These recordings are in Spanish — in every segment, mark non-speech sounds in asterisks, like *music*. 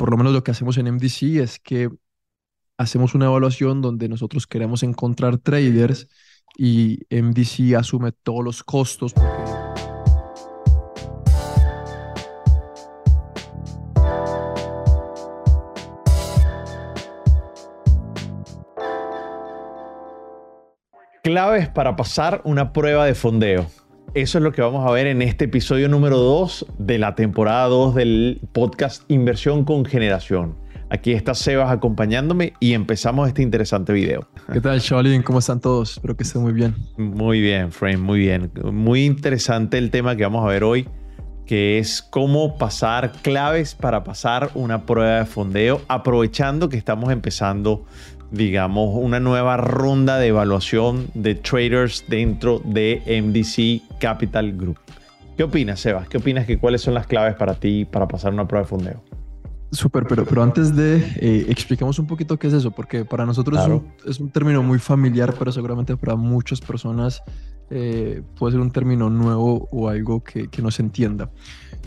por lo menos lo que hacemos en MDC es que hacemos una evaluación donde nosotros queremos encontrar traders y MDC asume todos los costos. Claves para pasar una prueba de fondeo. Eso es lo que vamos a ver en este episodio número 2 de la temporada 2 del podcast Inversión con Generación. Aquí está Sebas acompañándome y empezamos este interesante video. ¿Qué tal, Shaolin? ¿Cómo están todos? Espero que estén muy bien. Muy bien, Frame, muy bien. Muy interesante el tema que vamos a ver hoy, que es cómo pasar claves para pasar una prueba de fondeo, aprovechando que estamos empezando digamos, una nueva ronda de evaluación de traders dentro de MDC Capital Group. ¿Qué opinas, Sebas? ¿Qué opinas que cuáles son las claves para ti para pasar una prueba de fondeo? Súper, pero, pero antes de eh, expliquemos un poquito qué es eso, porque para nosotros es, un, término muy familiar, pero seguramente para muchas personas eh, puede ser un término nuevo o algo que, que no se entienda.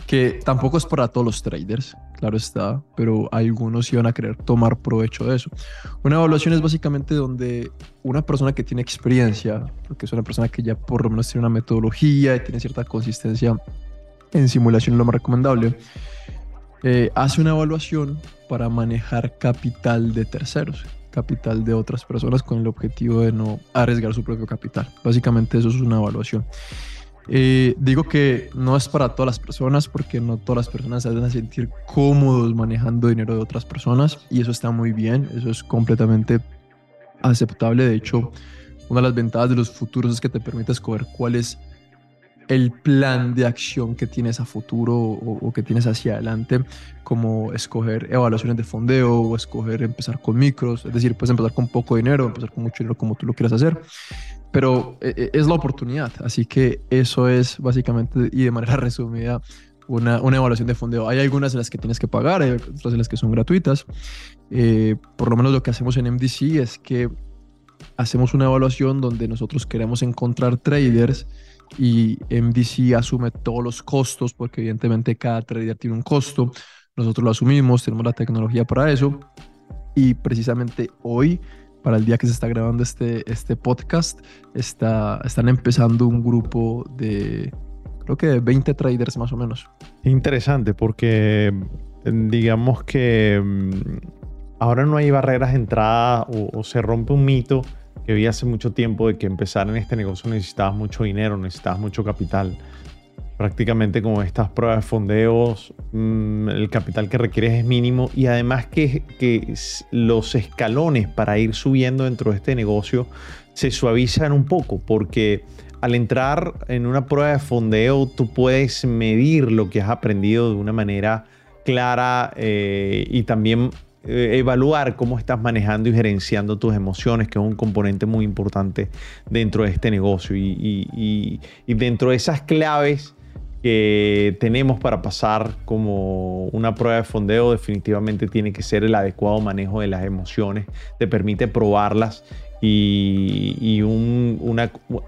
Que tampoco es para todos los traders, claro está, pero algunos iban a querer tomar provecho de eso. Una evaluación es básicamente donde una persona que tiene experiencia, porque es una persona que ya por lo menos tiene una metodología y tiene cierta consistencia en simulación, lo más recomendable, eh, hace una evaluación para manejar capital de terceros, capital de otras personas con el objetivo de no arriesgar su propio capital. Básicamente eso es una evaluación. Digo que no es para todas las personas porque no todas las personas se van a sentir cómodos manejando dinero de otras personas y eso está muy bien, eso es completamente aceptable. De hecho, una de las ventajas de los futuros es que te permite escoger cuál es el plan de acción que tienes a futuro o, que tienes hacia adelante, como escoger evaluaciones de fondeo o escoger empezar con micros, es decir, puedes empezar con poco dinero, empezar con mucho dinero como tú lo quieras hacer pero eh, eh, es la oportunidad. Así que eso es básicamente y de manera *laughs* resumida una, una, evaluación de fondeo. Hay algunas de las que tienes que pagar, hay otras de las que son gratuitas. Eh, por lo menos lo que hacemos en MDC es que hacemos una evaluación donde nosotros queremos encontrar traders y MDC asume todos los costos porque evidentemente cada trader tiene un costo. Nosotros lo asumimos, tenemos la tecnología para eso y precisamente hoy para el día que se está grabando este, este podcast, está, están empezando un grupo de, creo que de 20 traders más o menos. Interesante, porque digamos que mm, ahora no hay barreras de entrada o, se rompe un mito que vi hace mucho tiempo de que empezar en este negocio necesitabas mucho dinero, necesitabas mucho capital. Prácticamente como estas pruebas de fondeos, mm, el capital que requieres es mínimo y además que, los escalones para ir subiendo dentro de este negocio se suavizan un poco porque al entrar en una prueba de fondeo tú puedes medir lo que has aprendido de una manera clara eh, y también eh, evaluar cómo estás manejando y gerenciando tus emociones, que es un componente muy importante dentro de este negocio. y dentro de esas claves que tenemos para pasar como una prueba de fondeo definitivamente tiene que ser el adecuado manejo de las emociones, te permite probarlas y,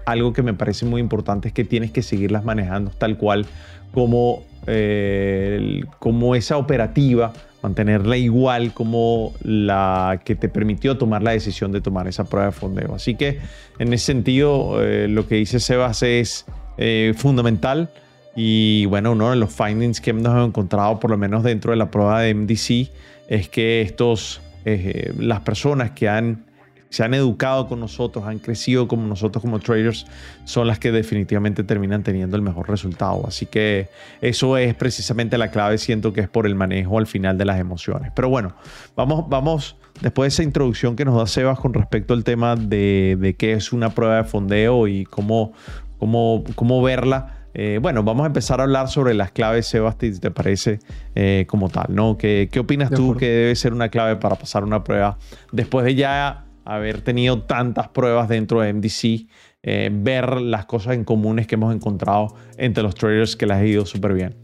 algo que me parece muy importante es que tienes que seguirlas manejando tal cual como, eh, como esa operativa, mantenerla igual como la que te permitió tomar la decisión de tomar esa prueba de fondeo. Así que en ese sentido, eh, lo que dice Sebas es eh, fundamental y bueno, uno de los findings que hemos encontrado, por lo menos dentro de la prueba de MDC, es que estos, eh, las personas que han, se han educado con nosotros, han crecido como nosotros como traders, son las que definitivamente terminan teniendo el mejor resultado. Así que eso es precisamente la clave, siento que es por el manejo al final de las emociones. Pero bueno, vamos, vamos después de esa introducción que nos da Sebas con respecto al tema de, de qué es una prueba de fondeo y cómo, cómo, cómo verla. Eh, bueno, vamos a empezar a hablar sobre las claves, Sebastián, ¿te parece eh, como tal? ¿no? ¿Qué, ¿Qué, opinas tú que debe ser una clave para pasar una prueba después de ya haber tenido tantas pruebas dentro de MDC, eh, ver las cosas en comunes que hemos encontrado entre los traders que las ha ido súper bien?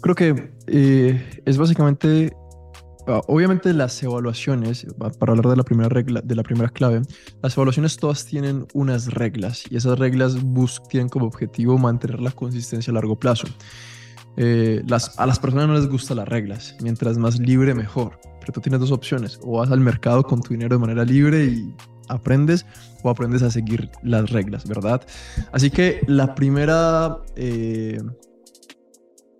Creo que es básicamente Ah, obviamente las evaluaciones, para hablar de la primera regla, de la primera clave, las evaluaciones todas tienen unas reglas y esas reglas tienen como objetivo mantener la consistencia a largo plazo. Eh, las, a las personas no les gustan las reglas. Mientras más libre, mejor. Pero tú tienes dos opciones. O vas al mercado con tu dinero de manera libre y aprendes o aprendes a seguir las reglas, ¿verdad? Así que la primera, eh,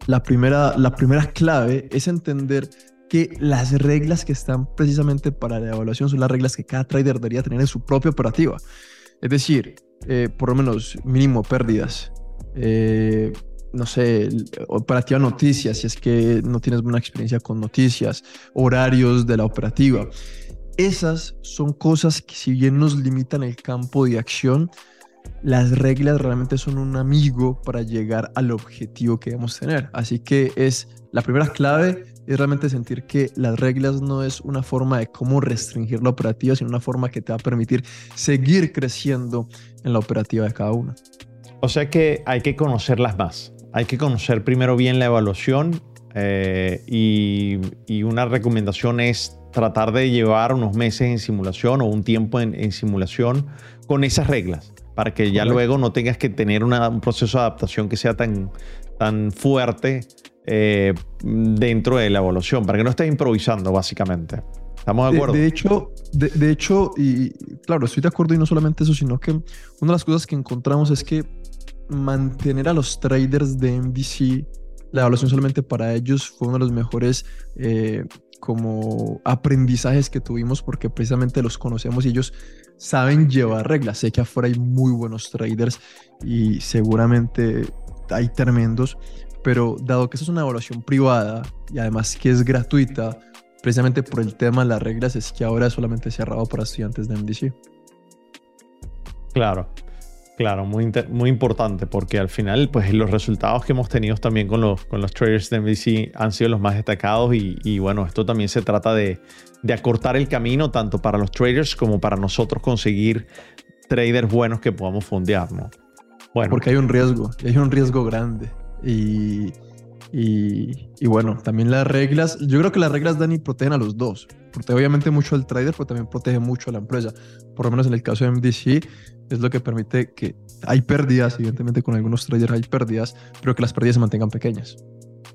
la primera, la primera clave es entender que las reglas que están precisamente para la evaluación son las reglas que cada trader debería tener en su propia operativa. Es decir, eh, por lo menos mínimo pérdidas. No sé, operativa noticias, si es que no tienes buena experiencia con noticias, horarios de la operativa. Esas son cosas que si bien nos limitan el campo de acción, las reglas realmente son un amigo para llegar al objetivo que debemos tener. Así que es la primera clave es realmente sentir que las reglas no es una forma de cómo restringir la operativa, sino una forma que te va a permitir seguir creciendo en la operativa de cada una. O sea que hay que conocerlas más. Hay que conocer primero bien la evaluación eh, y, y, una recomendación es tratar de llevar unos meses en simulación o un tiempo en, en simulación con esas reglas para que ya luego no tengas que tener un proceso de adaptación que sea tan, tan fuerte eh, dentro de la evaluación, para que no estés improvisando, básicamente. ¿Estamos de acuerdo? De, hecho, de, hecho, y claro, estoy de acuerdo y no solamente eso, sino que una de las cosas que encontramos es que mantener a los traders de MVC, la evaluación solamente para ellos fue uno de los mejores eh, como aprendizajes que tuvimos porque precisamente los conocemos y ellos saben llevar reglas. Sé que afuera hay muy buenos traders y seguramente hay tremendos, pero dado que eso es una evaluación privada y además que es gratuita, precisamente por el tema de las reglas, es que ahora es solamente cerrado para estudiantes de MDC. Claro, Claro, muy, muy importante porque al final pues los resultados que hemos tenido también con los, con los traders de MVC han sido los más destacados y, bueno, esto también se trata de, de, acortar el camino tanto para los traders como para nosotros conseguir traders buenos que podamos fondear, ¿no? Bueno. Porque hay un riesgo, hay un riesgo grande y, y, bueno, también las reglas, yo creo que las reglas, Dani, protegen a los dos. Protege obviamente mucho al trader, pero también protege mucho a la empresa. Por lo menos en el caso de MDC, es lo que permite que hay pérdidas, evidentemente con algunos traders hay pérdidas, pero que las pérdidas se mantengan pequeñas.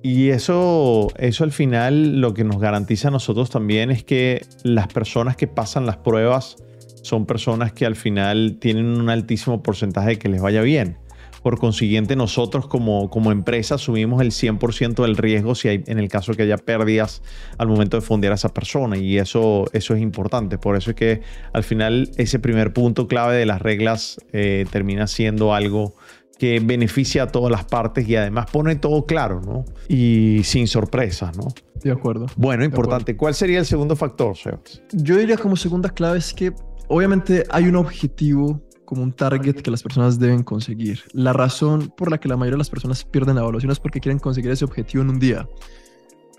Y eso, eso al final lo que nos garantiza a nosotros también es que las personas que pasan las pruebas son personas que al final tienen un altísimo porcentaje de que les vaya bien. Por consiguiente, nosotros como, como empresa asumimos el 100% del riesgo si hay, en el caso que haya pérdidas al momento de fondear a esa persona. Y eso, eso es importante. Por eso es que al final ese primer punto clave de las reglas eh, termina siendo algo que beneficia a todas las partes y además pone todo claro, ¿no? Y sin sorpresas, ¿no? De acuerdo. Bueno, importante. ¿Cuál sería el segundo factor, Sebas? Yo diría como segunda clave es que obviamente hay un objetivo como un target que las personas deben conseguir. La razón por la que la mayoría de las personas pierden la evaluación es porque quieren conseguir ese objetivo en un día.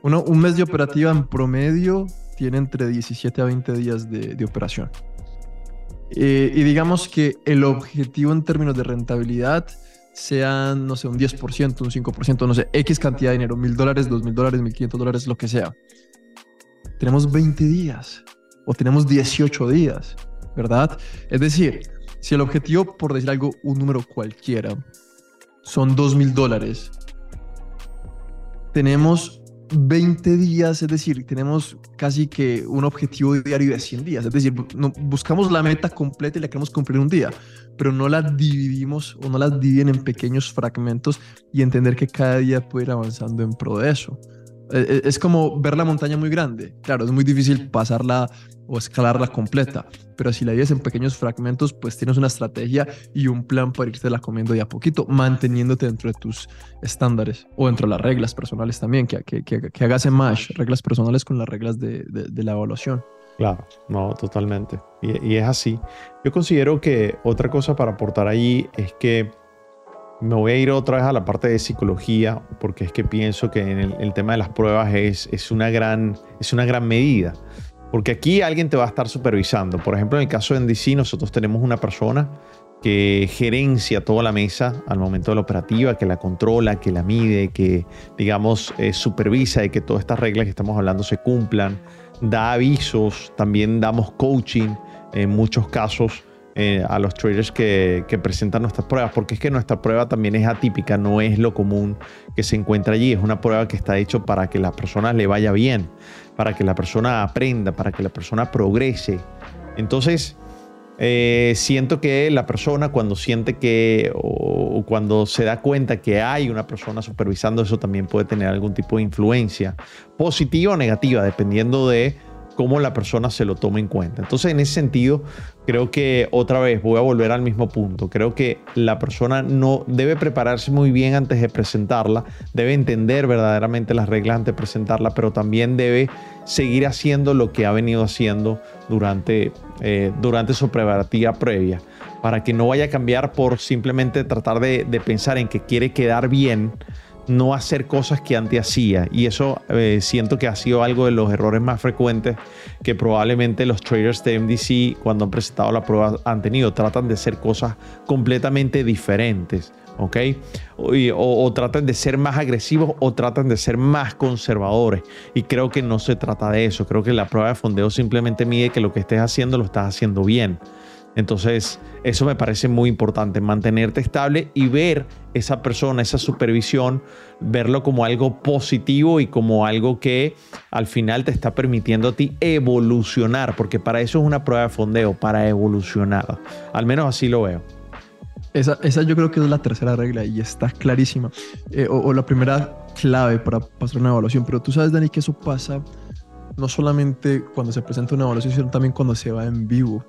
Uno, un mes de operativa en promedio tiene entre 17 a 20 días de, operación. Eh, y digamos que el objetivo en términos de rentabilidad sean, no sé, un 10%, un 5%, no sé, X cantidad de dinero, mil dólares, dos mil dólares, mil quinientos dólares, lo que sea. Tenemos 20 días o tenemos 18 días, ¿verdad? Es decir, si el objetivo, por decir algo, un número cualquiera, son dos mil dólares, tenemos 20 días, es decir, tenemos casi que un objetivo diario de 100 días. Es decir, buscamos la meta completa y la queremos cumplir un día, pero no la dividimos o no la dividen en pequeños fragmentos y entender que cada día puede ir avanzando en pro de. E, e, es como ver la montaña muy grande. Claro, es muy difícil pasarla o escalarla completa. Pero si la divides en pequeños fragmentos, pues tienes una estrategia y un plan para irte la comiendo de a poquito, manteniéndote dentro de tus estándares o dentro de las reglas personales también, que, que, que, hagas en match reglas personales con las reglas de, de, la evaluación. Claro, no, totalmente. Y, y, es así. Yo considero que otra cosa para aportar allí es que me voy a ir otra vez a la parte de psicología, porque es que pienso que en el, tema de las pruebas es, es, una gran, es una gran medida. Porque aquí alguien te va a estar supervisando. Por ejemplo, en el caso de NDC, nosotros tenemos una persona que gerencia toda la mesa al momento de la operativa, que la controla, que la mide, que, digamos, eh, supervisa de que todas estas reglas que estamos hablando se cumplan, da avisos, también damos coaching en muchos casos eh, a los traders que, presentan nuestras pruebas, porque es que nuestra prueba también es atípica, no es lo común que se encuentra allí, es una prueba que está hecha para que la persona le vaya bien, para que la persona aprenda, para que la persona progrese. Entonces, eh, siento que la persona cuando siente que o cuando se da cuenta que hay una persona supervisando eso también puede tener algún tipo de influencia positiva o negativa dependiendo de cómo la persona se lo toma en cuenta. Entonces, en ese sentido, creo que otra vez voy a volver al mismo punto. Creo que la persona no debe prepararse muy bien antes de presentarla, debe entender verdaderamente las reglas antes de presentarla, pero también debe seguir haciendo lo que ha venido haciendo durante, eh, durante su preparativa previa, para que no vaya a cambiar por simplemente tratar de, de pensar en que quiere quedar bien no hacer cosas que antes hacía. Y eso eh, siento que ha sido algo de los errores más frecuentes que probablemente los traders de MDC cuando han presentado la prueba han tenido. Tratan de hacer cosas completamente diferentes. ¿ok? O, o, tratan de ser más agresivos o tratan de ser más conservadores. Y creo que no se trata de eso. Creo que la prueba de fondeo simplemente mide que lo que estés haciendo lo estás haciendo bien. Entonces, eso me parece muy importante, mantenerte estable y ver esa persona, esa supervisión, verlo como algo positivo y como algo que al final te está permitiendo a ti evolucionar, porque para eso es una prueba de fondeo, para evolucionar. Al menos así lo veo. Esa, esa yo creo que es la tercera regla y está clarísima. Eh, o, o la primera clave para pasar una evaluación, pero tú sabes, Dani, que eso pasa no solamente cuando se presenta una evaluación, sino también cuando se va en vivo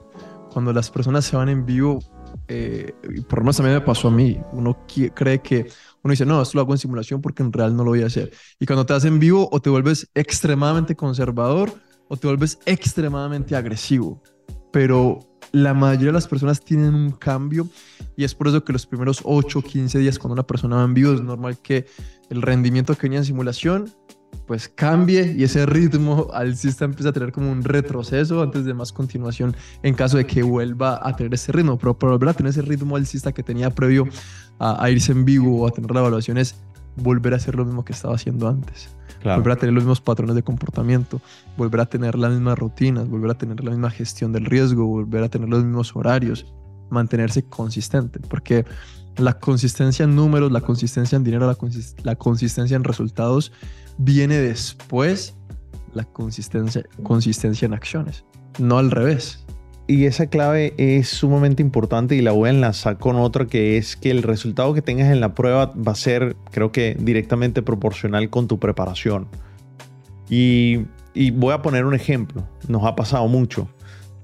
cuando las personas se van en vivo, eh, por lo menos también me pasó a mí, uno cree que, uno dice, no, esto lo hago en simulación porque en real no lo voy a hacer. Y cuando te hacen vivo, o te vuelves extremadamente conservador o te vuelves extremadamente agresivo. Pero la mayoría de las personas tienen un cambio y es por eso que los primeros 8 o 15 días cuando una persona va en vivo es normal que el rendimiento que venía en simulación pues cambie y ese ritmo al sistema empieza a tener como un retroceso antes de más continuación en caso de que vuelva a tener ese ritmo. Pero para volver a tener ese ritmo alcista que tenía previo a, irse en vivo o a tener la evaluación es volver a hacer lo mismo que estaba haciendo antes. Volver a tener los mismos patrones de comportamiento, volver a tener las mismas rutinas, volver a tener la misma gestión del riesgo, volver a tener los mismos horarios, mantenerse consistente, porque la consistencia en números, la consistencia en dinero, la consistencia en resultados viene después la consistencia, consistencia en acciones, no al revés. Y esa clave es sumamente importante y la voy a enlazar con otra que es que el resultado que tengas en la prueba va a ser, creo que, directamente proporcional con tu preparación. Y, y voy a poner un ejemplo, nos ha pasado mucho.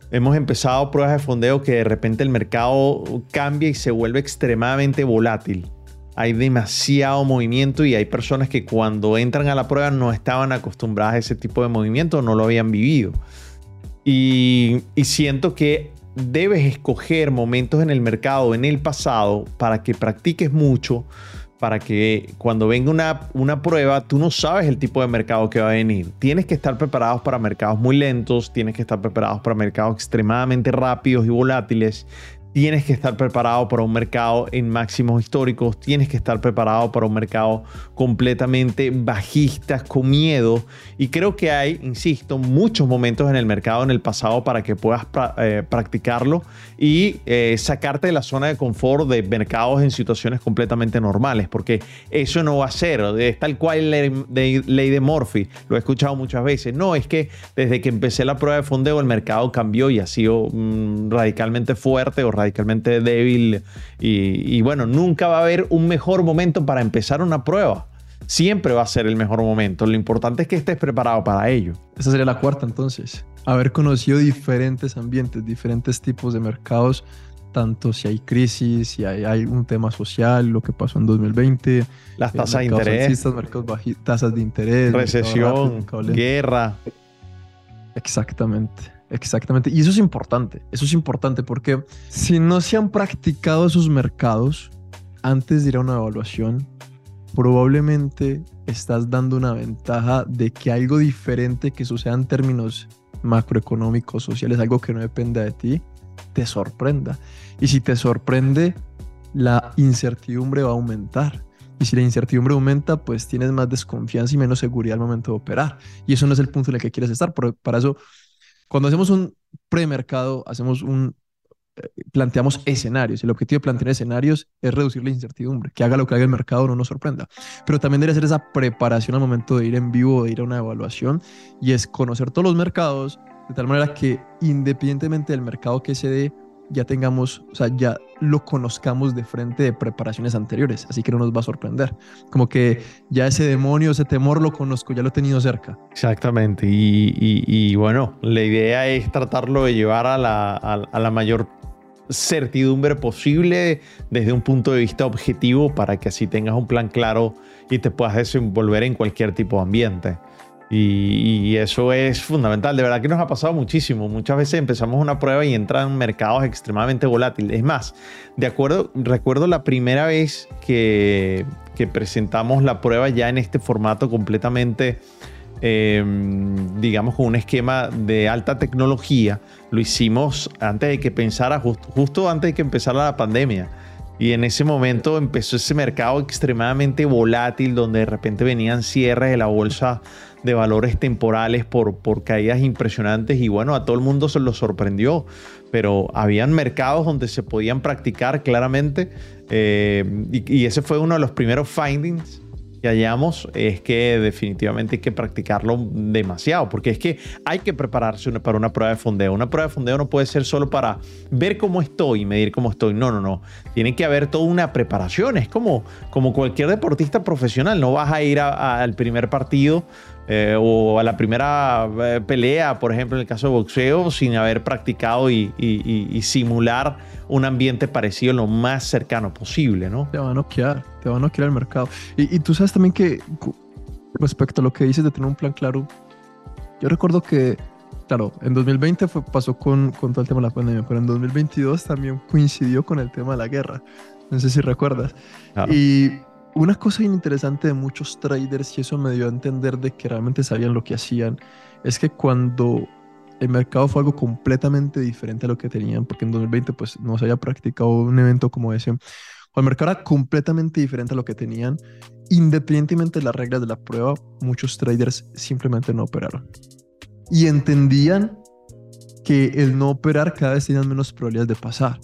Hemos empezado pruebas de fondeo que de repente el mercado cambia y se vuelve extremadamente volátil hay demasiado movimiento y hay personas que cuando entran a la prueba no estaban acostumbradas a ese tipo de movimiento, no lo habían vivido. Y, siento que debes escoger momentos en el mercado, en el pasado, para que practiques mucho, para que cuando venga una, una prueba, tú no sabes el tipo de mercado que va a venir. Tienes que estar preparados para mercados muy lentos, tienes que estar preparados para mercados extremadamente rápidos y volátiles, tienes que estar preparado para un mercado en máximos históricos, tienes que estar preparado para un mercado completamente bajista, con miedo. Y creo que hay, insisto, muchos momentos en el mercado en el pasado para que puedas eh, practicarlo y eh, sacarte de la zona de confort de mercados en situaciones completamente normales, porque eso no va a ser, es tal cual ley ley de Murphy, lo he escuchado muchas veces. No, es que desde que empecé la prueba de fondeo el mercado cambió y ha sido mm, radicalmente fuerte o radicalmente radicalmente débil y, bueno, nunca va a haber un mejor momento para empezar una prueba. Siempre va a ser el mejor momento. Lo importante es que estés preparado para ello. Esa sería la cuarta entonces. Haber conocido diferentes ambientes, diferentes tipos de mercados, tanto si hay crisis, si hay, un tema social, lo que pasó en 2020. Las tasas de interés. tasas de interés. Recesión, guerra. Exactamente. Exactamente. Y eso es importante. Eso es importante porque si no se han practicado esos mercados antes de ir a una evaluación, probablemente estás dando una ventaja de que algo diferente que suceda en términos macroeconómicos, sociales, algo que no dependa de ti, te sorprenda. Y si te sorprende, la incertidumbre va a aumentar. Y si la incertidumbre aumenta, pues tienes más desconfianza y menos seguridad al momento de operar. Y eso no es el punto en el que quieres estar. Pero para eso cuando hacemos un premercado, hacemos un planteamos escenarios. El objetivo de plantear escenarios es reducir la incertidumbre, que haga lo que haga el mercado no nos sorprenda. Pero también debe ser esa preparación al momento de ir en vivo, de ir a una evaluación, y es conocer todos los mercados, de tal manera que independientemente del mercado que se dé, ya tengamos, o sea, ya lo conozcamos de frente de preparaciones anteriores, así que no nos va a sorprender. Como que ya ese demonio, ese temor lo conozco, ya lo he tenido cerca. Exactamente, y, bueno, la idea es tratarlo de llevar a la, a la mayor certidumbre posible desde un punto de vista objetivo para que así tengas un plan claro y te puedas desenvolver en cualquier tipo de ambiente. Y, eso es fundamental. De verdad que nos ha pasado muchísimo. Muchas veces empezamos una prueba y entran mercados extremadamente volátiles. Es más, de acuerdo, recuerdo la primera vez que, que presentamos la prueba ya en este formato completamente, em, digamos, con un esquema de alta tecnología. Lo hicimos antes de que pensara, justo antes de que empezara la pandemia. Y en ese momento empezó ese mercado extremadamente volátil donde de repente venían cierres de la bolsa de valores temporales por, caídas impresionantes y bueno, a todo el mundo se lo sorprendió, pero habían mercados donde se podían practicar claramente eh, y, ese fue uno de los primeros findings que hallamos es que definitivamente hay que practicarlo demasiado, porque es que hay que prepararse para una prueba de fondeo. Una prueba de fondeo no puede ser solo para ver cómo estoy y medir cómo estoy. No, no, no. Tiene que haber toda una preparación. Es como, como cualquier deportista profesional. No vas a ir al primer partido eh, o a la primera eh, pelea, por ejemplo, en el caso de boxeo, sin haber practicado y, simular un ambiente parecido lo más cercano posible, ¿no? Te va a noquear, te va a noquear el mercado. Y, tú sabes también que respecto a lo que dices de tener un plan claro, yo recuerdo que, claro, en 2020 fue, pasó con, con todo el tema de la pandemia, pero en 2022 también coincidió con el tema de la guerra. No sé si recuerdas. Y una cosa interesante de muchos traders, y eso me dio a entender de que realmente sabían lo que hacían, es que cuando el mercado fue algo completamente diferente a lo que tenían, porque en 2020 pues no se había practicado un evento como ese, cuando el mercado era completamente diferente a lo que tenían, independientemente de las reglas de la prueba, muchos traders simplemente no operaron. Y entendían que el no operar cada vez tenían menos probabilidades de pasar.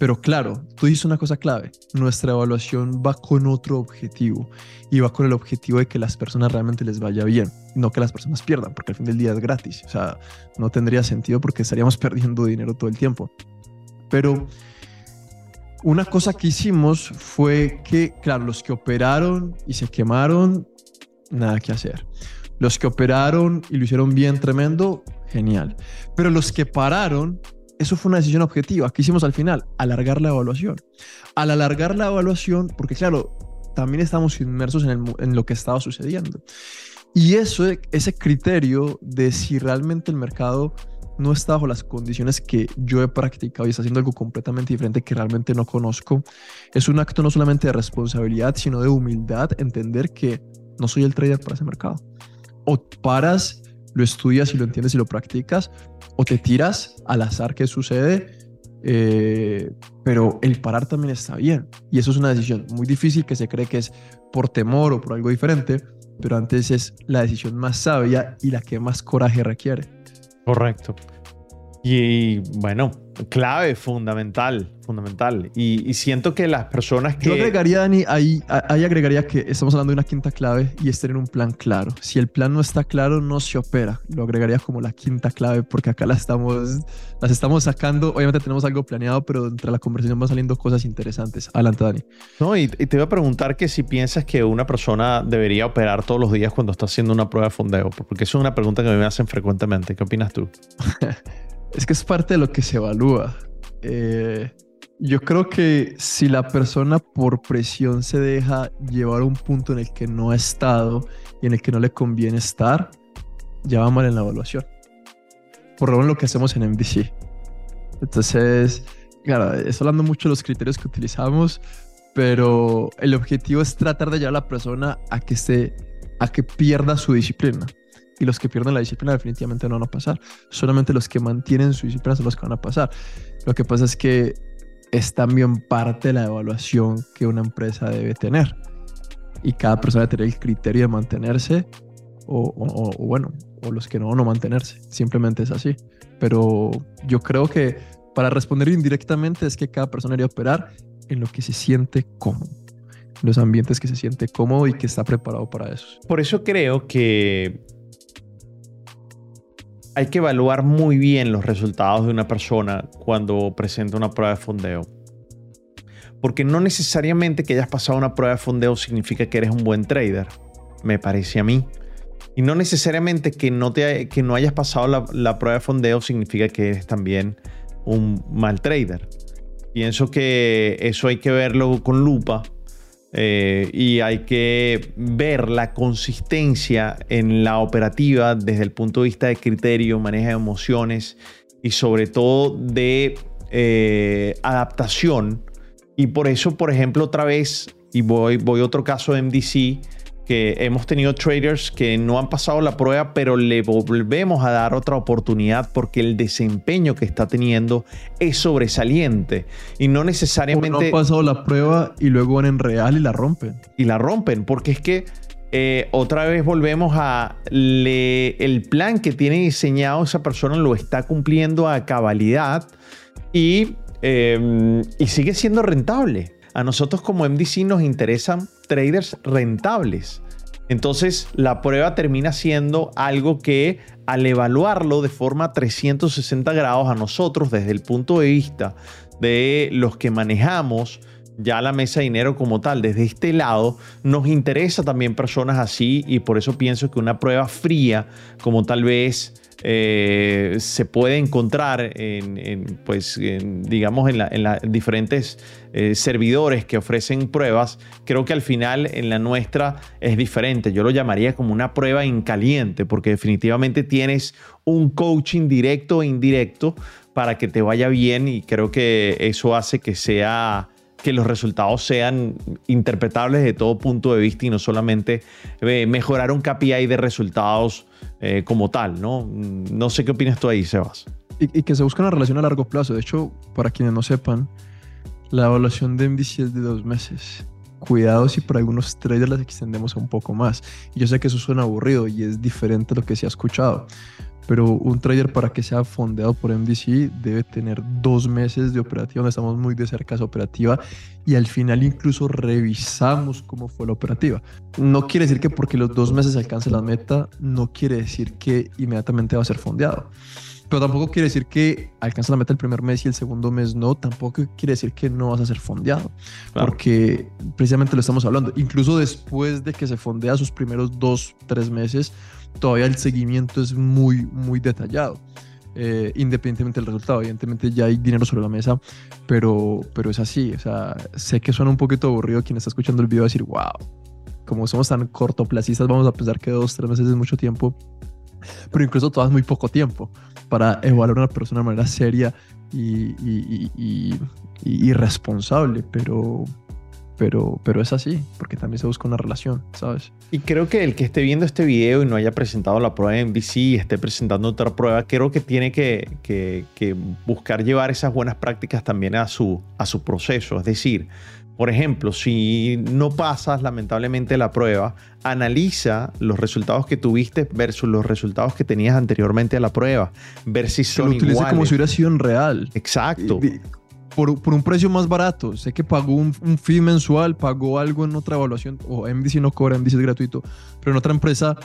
Pero claro, tú dices una cosa clave, nuestra evaluación va con otro objetivo y va con el objetivo de que las personas realmente les vaya bien, no que las personas pierdan, porque al fin del día es gratis, o sea, no tendría sentido porque estaríamos *laughs* perdiendo dinero todo el tiempo. Pero una cosa que hicimos fue que, claro, los que operaron y se quemaron, nada que hacer. Los que operaron y lo hicieron bien tremendo, genial. Pero los que pararon eso fue una decisión objetiva. ¿Qué hicimos al final? Alargar la evaluación. Al alargar la evaluación, porque claro, también estamos inmersos en, lo que estaba sucediendo. Y eso, ese criterio de si realmente el mercado no está bajo las condiciones que yo he practicado y está haciendo algo completamente diferente que realmente no conozco, es un acto no solamente de responsabilidad, sino de humildad, entender que no soy el trader para ese mercado. O paras, lo estudias y lo entiendes y lo practicas, o te tiras al azar que sucede, eh, pero el parar también está bien. Y eso es una decisión muy difícil que se cree que es por temor o por algo diferente, pero antes es la decisión más sabia y la que más coraje requiere. Correcto. Y bueno, clave, fundamental, fundamental. Y, siento que las personas que... Yo agregaría, Dani, ahí, ahí agregaría que estamos hablando de una quinta clave y es tener un plan claro. Si el plan no está claro, no se opera. Lo agregaría como la quinta clave porque acá la estamos, las estamos sacando. Obviamente tenemos algo planeado, pero entre la conversación van saliendo cosas interesantes. Adelante, Dani. No, y, te voy a preguntar que si piensas que una persona debería operar todos los días cuando está haciendo una prueba de fondeo, porque eso es una pregunta que me hacen frecuentemente. ¿Qué opinas tú? *laughs* Es que es parte de lo que se evalúa. Eh, yo creo que si la persona por presión se deja llevar a un punto en el que no ha estado y en el que no le conviene estar, ya va mal en la evaluación. Por lo menos lo que hacemos en MDC. Entonces, claro, estoy hablando mucho de los criterios que utilizamos, pero el objetivo es tratar de llevar a la persona a que, se, a que pierda su disciplina y los que pierden la disciplina definitivamente no van a pasar. Solamente los que mantienen su disciplina son los que van a pasar. Lo que pasa es que es también parte de la evaluación que una empresa debe tener. Y cada persona debe tener el criterio de mantenerse o, bueno, o los que no, no mantenerse. Simplemente es así. Pero yo creo que para responder indirectamente es que cada persona debería operar en lo que se siente cómodo, los ambientes que se siente cómodo y que está preparado para eso. Por eso creo que hay que evaluar muy bien los resultados de una persona cuando presenta una prueba de fondeo. Porque no necesariamente que hayas pasado una prueba de fondeo significa que eres un buen trader, me parece a mí. Y no necesariamente que no, te, que no hayas pasado la, la prueba de fondeo significa que eres también un mal trader. Pienso que eso hay que verlo con lupa eh, y hay que ver la consistencia en la operativa desde el punto de vista de criterio, manejo de emociones y sobre todo de eh, adaptación. Y por eso, por ejemplo, otra vez, y voy, voy a otro caso de MDC, que hemos tenido traders que no han pasado la prueba, pero le volvemos a dar otra oportunidad porque el desempeño que está teniendo es sobresaliente y no necesariamente... no han pasado la prueba y luego van en real y la rompen. Y la rompen, porque es que eh, otra vez volvemos a el plan que tiene diseñado esa persona lo está cumpliendo a cabalidad y, em, y sigue siendo rentable. A nosotros como MDC nos interesan traders rentables. Entonces la prueba termina siendo algo que al evaluarlo de forma 360 grados a nosotros desde el punto de vista de los que manejamos ya la mesa de dinero como tal, desde este lado, nos interesa también personas así y por eso pienso que una prueba fría como tal vez eh, se puede encontrar en, pues, digamos, en, la, diferentes eh, servidores que ofrecen pruebas, creo que al final en la nuestra es diferente. Yo lo llamaría como una prueba en caliente, porque definitivamente tienes un coaching directo e indirecto para que te vaya bien y creo que eso hace que sea que los resultados sean interpretables de todo punto de vista y no solamente eh, mejorar un KPI de resultados eh, como tal, ¿no? No sé qué opinas tú ahí, Sebas. Y, que se busca una relación a largo plazo. De hecho, para quienes no sepan, la evaluación de MDC es de dos meses. Cuidado si por algunos traders las extendemos un poco más. Yo sé que eso suena aburrido y es diferente a lo que se ha escuchado pero un trader para que sea fondeado por MDC debe tener dos meses de operativa, donde estamos muy de cerca esa operativa y al final incluso revisamos cómo fue la operativa. No quiere decir que porque los dos meses alcance la meta, no quiere decir que inmediatamente va a ser fondeado. Pero tampoco quiere decir que alcanza la meta el primer mes y el segundo mes no. Tampoco quiere decir que no vas a ser fondeado. Porque precisamente lo estamos hablando. Incluso después de que se fondea sus primeros dos, tres meses, todavía el seguimiento es muy, muy detallado. Eh, independientemente del resultado. Evidentemente ya hay dinero sobre la mesa, pero, pero es así. O sea, sé que suena un poquito aburrido quien está escuchando el video decir, wow, como somos tan cortoplacistas, vamos a pensar que dos, tres meses es mucho tiempo, pero incluso todo es muy poco tiempo para evaluar a una persona de manera seria y, y responsable, pero, pero, pero es así, porque también se busca una relación, ¿sabes? Y creo que el que esté viendo este video y no haya presentado la prueba en MVC y esté presentando otra prueba, creo que tiene que, que, que, buscar llevar esas buenas prácticas también a su, a su proceso. Es decir, por ejemplo, si no pasas lamentablemente la prueba, analiza los resultados que tuviste versus los resultados que tenías anteriormente a la prueba, ver si son lo utilice como si hubiera sido en real. Exacto por, por, un precio más barato. Sé que pagó un, un, fee mensual, pagó algo en otra evaluación, o MDC no cobra, MDC es gratuito, pero en otra empresa,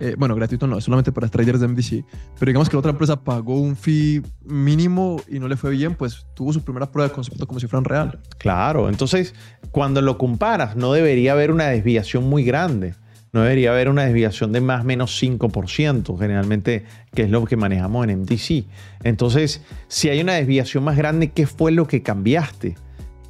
eh, bueno, gratuito no, es solamente para traders de MDC, pero digamos que la otra empresa pagó un fee mínimo y no le fue bien, pues tuvo su primera prueba de concepto como si fueran real. Claro, entonces cuando lo comparas, no debería haber una desviación muy grande no debería haber una desviación de más o menos 5%, generalmente, que es lo que manejamos en MTC. Entonces, si hay una desviación más grande, ¿qué fue lo que cambiaste?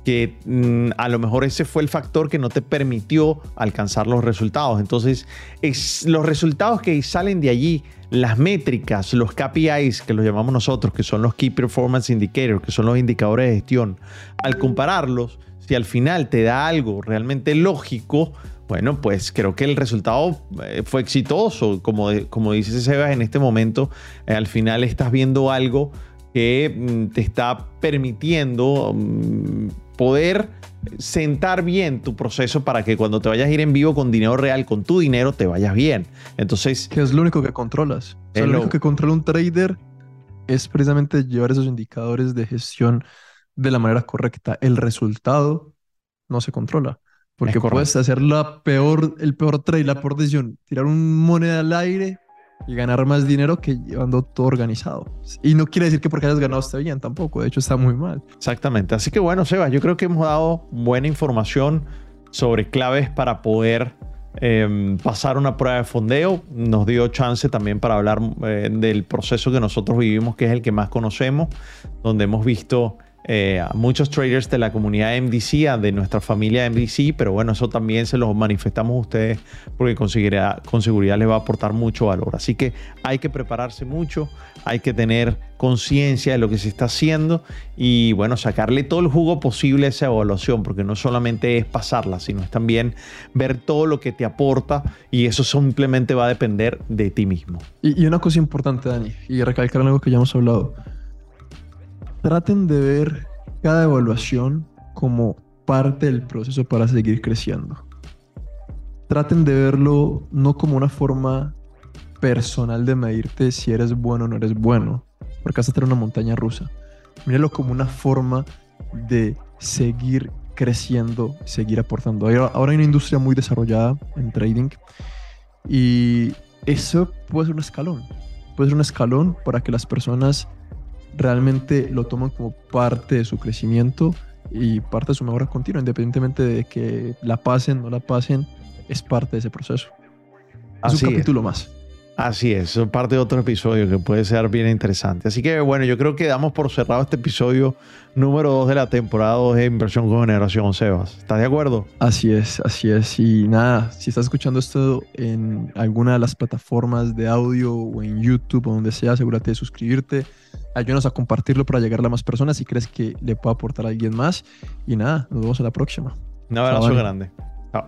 Que mm, a lo mejor ese fue el factor que no te permitió alcanzar los resultados. Entonces, es, los resultados que salen de allí, las métricas, los KPIs, que los llamamos nosotros, que son los Key Performance Indicators, que son los indicadores de gestión, al compararlos, si al final te da algo realmente lógico, bueno, pues creo que el resultado eh, fue exitoso. Como, como dice Sebas, en este momento, eh, al final estás viendo algo que mm, te está permitiendo mm, poder sentar bien tu proceso para que cuando te vayas a ir en vivo con dinero real, con tu dinero, te vayas bien. Entonces... Que es lo único que controlas. es lo único que controla un trader es precisamente llevar esos indicadores de gestión de la manera correcta. El resultado no se controla. Porque puedes hacer la peor, el peor trade, la peor decisión, tirar un moneda al aire y ganar más dinero que llevando todo organizado. Y no quiere decir que porque hayas ganado esté bien tampoco, de hecho está muy mal. Exactamente. Así que bueno, Seba, yo creo que hemos dado buena información sobre claves para poder em, pasar una prueba de fondeo. Nos dio chance también para hablar eh, del proceso que nosotros vivimos, que es el que más conocemos, donde hemos visto eh, a muchos traders de la comunidad MDC, de nuestra familia MDC, pero bueno, eso también se lo manifestamos a ustedes porque con seguridad, con seguridad les va a aportar mucho valor. Así que hay que prepararse mucho, hay que tener conciencia de lo que se está haciendo y bueno, sacarle todo el jugo posible a esa evaluación, porque no solamente es pasarla, sino es también ver todo lo que te aporta y eso simplemente va a depender de ti mismo. Y, y una cosa importante, Dani, y recalcar algo que ya hemos hablado traten de ver cada evaluación como parte del proceso para seguir creciendo. Traten de verlo no como una forma personal de medirte si eres bueno o no eres bueno, porque vas a tener una montaña rusa. Míralo como una forma de seguir creciendo, seguir aportando. Ahora hay una industria muy desarrollada en trading y eso puede ser un escalón. Puede ser un escalón para que las personas realmente lo toman como parte de su crecimiento y parte de su mejora continua, independientemente de que la pasen o no la pasen, es parte de ese proceso. Es un capítulo más. Así es, es parte de otro episodio que puede ser bien interesante. Así que bueno, yo creo que damos por cerrado este episodio número 2 de la temporada 2 de Inversión con Generación Sebas. ¿Estás de acuerdo? Así es, así es. Y nada, si estás escuchando esto en alguna de las plataformas de audio o en YouTube o donde sea, asegúrate de suscribirte. Ayúdanos a compartirlo para llegar a más personas si crees que le puede aportar a alguien más. Y nada, nos vemos en la próxima. Un abrazo grande. Chao.